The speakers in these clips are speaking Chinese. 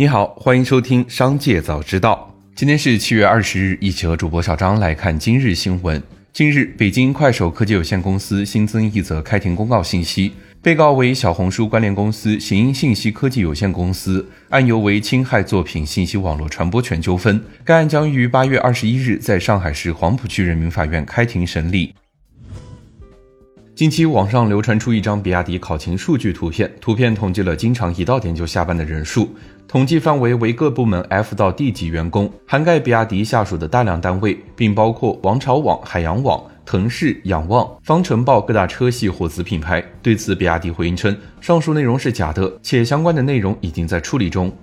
你好，欢迎收听《商界早知道》。今天是七月二十日，一起和主播小张来看今日新闻。近日，北京快手科技有限公司新增一则开庭公告信息，被告为小红书关联公司行音信息科技有限公司，案由为侵害作品信息网络传播权纠纷。该案将于八月二十一日在上海市黄浦区人民法院开庭审理。近期网上流传出一张比亚迪考勤数据图片，图片统计了经常一到点就下班的人数，统计范围为各部门 F 到 D 级员工，涵盖比亚迪下属的大量单位，并包括王朝网、海洋网、腾势、仰望、方程豹各大车系或子品牌。对此，比亚迪回应称，上述内容是假的，且相关的内容已经在处理中。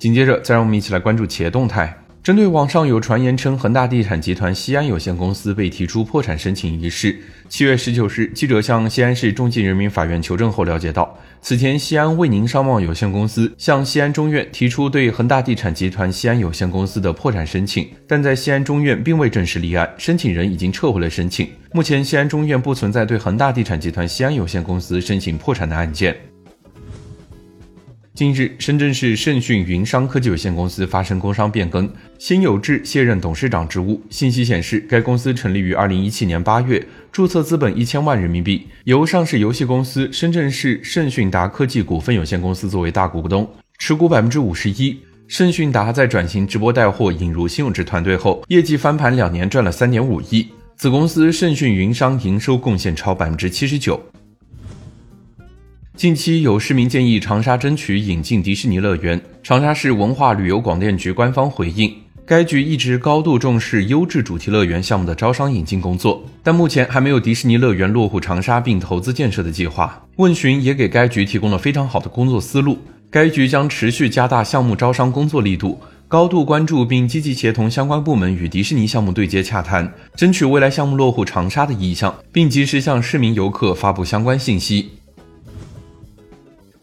紧接着，再让我们一起来关注企业动态。针对网上有传言称恒大地产集团西安有限公司被提出破产申请一事，七月十九日，记者向西安市中级人民法院求证后了解到，此前西安卫宁商贸有限公司向西安中院提出对恒大地产集团西安有限公司的破产申请，但在西安中院并未正式立案，申请人已经撤回了申请。目前，西安中院不存在对恒大地产集团西安有限公司申请破产的案件。近日，深圳市盛讯云商科技有限公司发生工商变更，辛有志卸任董事长职务。信息显示，该公司成立于二零一七年八月，注册资本一千万人民币，由上市游戏公司深圳市盛讯达科技股份有限公司作为大股东，持股百分之五十一。盛讯达在转型直播带货、引入辛有志团队后，业绩翻盘两年，赚了三点五亿。子公司盛讯云商营收贡献超百分之七十九。近期有市民建议长沙争取引进迪士尼乐园，长沙市文化旅游广电局官方回应，该局一直高度重视优质主题乐园项目的招商引进工作，但目前还没有迪士尼乐园落户长沙并投资建设的计划。问询也给该局提供了非常好的工作思路，该局将持续加大项目招商工作力度，高度关注并积极协同相关部门与迪士尼项目对接洽谈，争取未来项目落户长沙的意向，并及时向市民游客发布相关信息。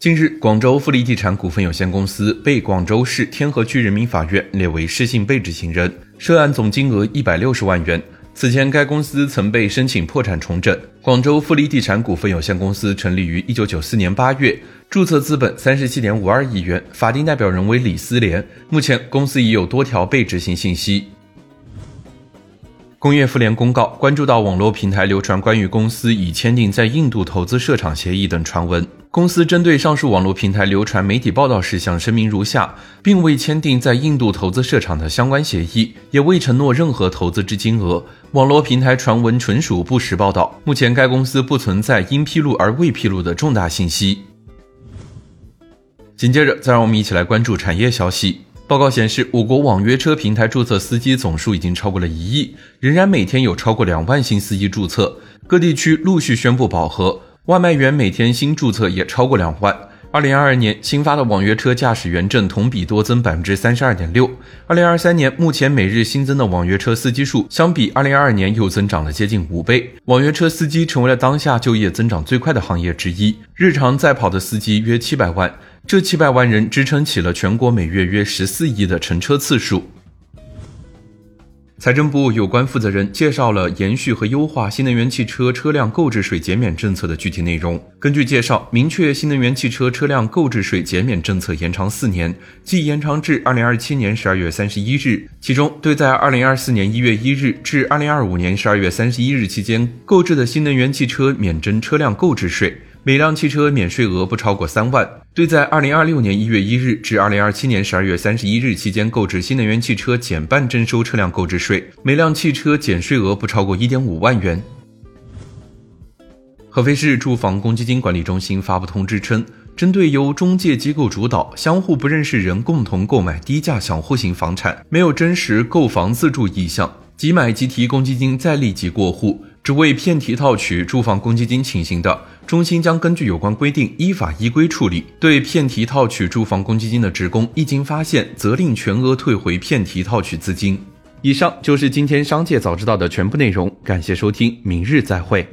近日，广州富力地产股份有限公司被广州市天河区人民法院列为失信被执行人，涉案总金额一百六十万元。此前，该公司曾被申请破产重整。广州富力地产股份有限公司成立于一九九四年八月，注册资本三十七点五二亿元，法定代表人为李思廉。目前，公司已有多条被执行信息。工业妇联公告，关注到网络平台流传关于公司已签订在印度投资设厂协议等传闻，公司针对上述网络平台流传媒体报道事项声明如下，并未签订在印度投资设厂的相关协议，也未承诺任何投资之金额。网络平台传闻纯属不实报道。目前该公司不存在应披露而未披露的重大信息。紧接着，再让我们一起来关注产业消息。报告显示，我国网约车平台注册司机总数已经超过了一亿，仍然每天有超过两万新司机注册，各地区陆续宣布饱和。外卖员每天新注册也超过两万。二零二二年新发的网约车驾驶员证同比多增百分之三十二点六。二零二三年目前每日新增的网约车司机数，相比二零二二年又增长了接近五倍。网约车司机成为了当下就业增长最快的行业之一，日常在跑的司机约七百万。这七百万人支撑起了全国每月约十四亿的乘车次数。财政部有关负责人介绍了延续和优化新能源汽车车辆购置税减免政策的具体内容。根据介绍，明确新能源汽车车辆购置税减免政策延长四年，即延长至二零二七年十二月三十一日。其中，对在二零二四年一月一日至二零二五年十二月三十一日期间购置的新能源汽车免征车辆购置税。每辆汽车免税额不超过三万。对在二零二六年一月一日至二零二七年十二月三十一日期间购置新能源汽车，减半征收车辆购置税，每辆汽车减税额不超过一点五万元。合肥市住房公积金管理中心发布通知称，针对由中介机构主导、相互不认识人共同购买低价小户型房产，没有真实购房自住意向，即买即提公积金再立即过户。只为骗提套取住房公积金情形的，中心将根据有关规定依法依规处理；对骗提套取住房公积金的职工，一经发现，责令全额退回骗提套取资金。以上就是今天商界早知道的全部内容，感谢收听，明日再会。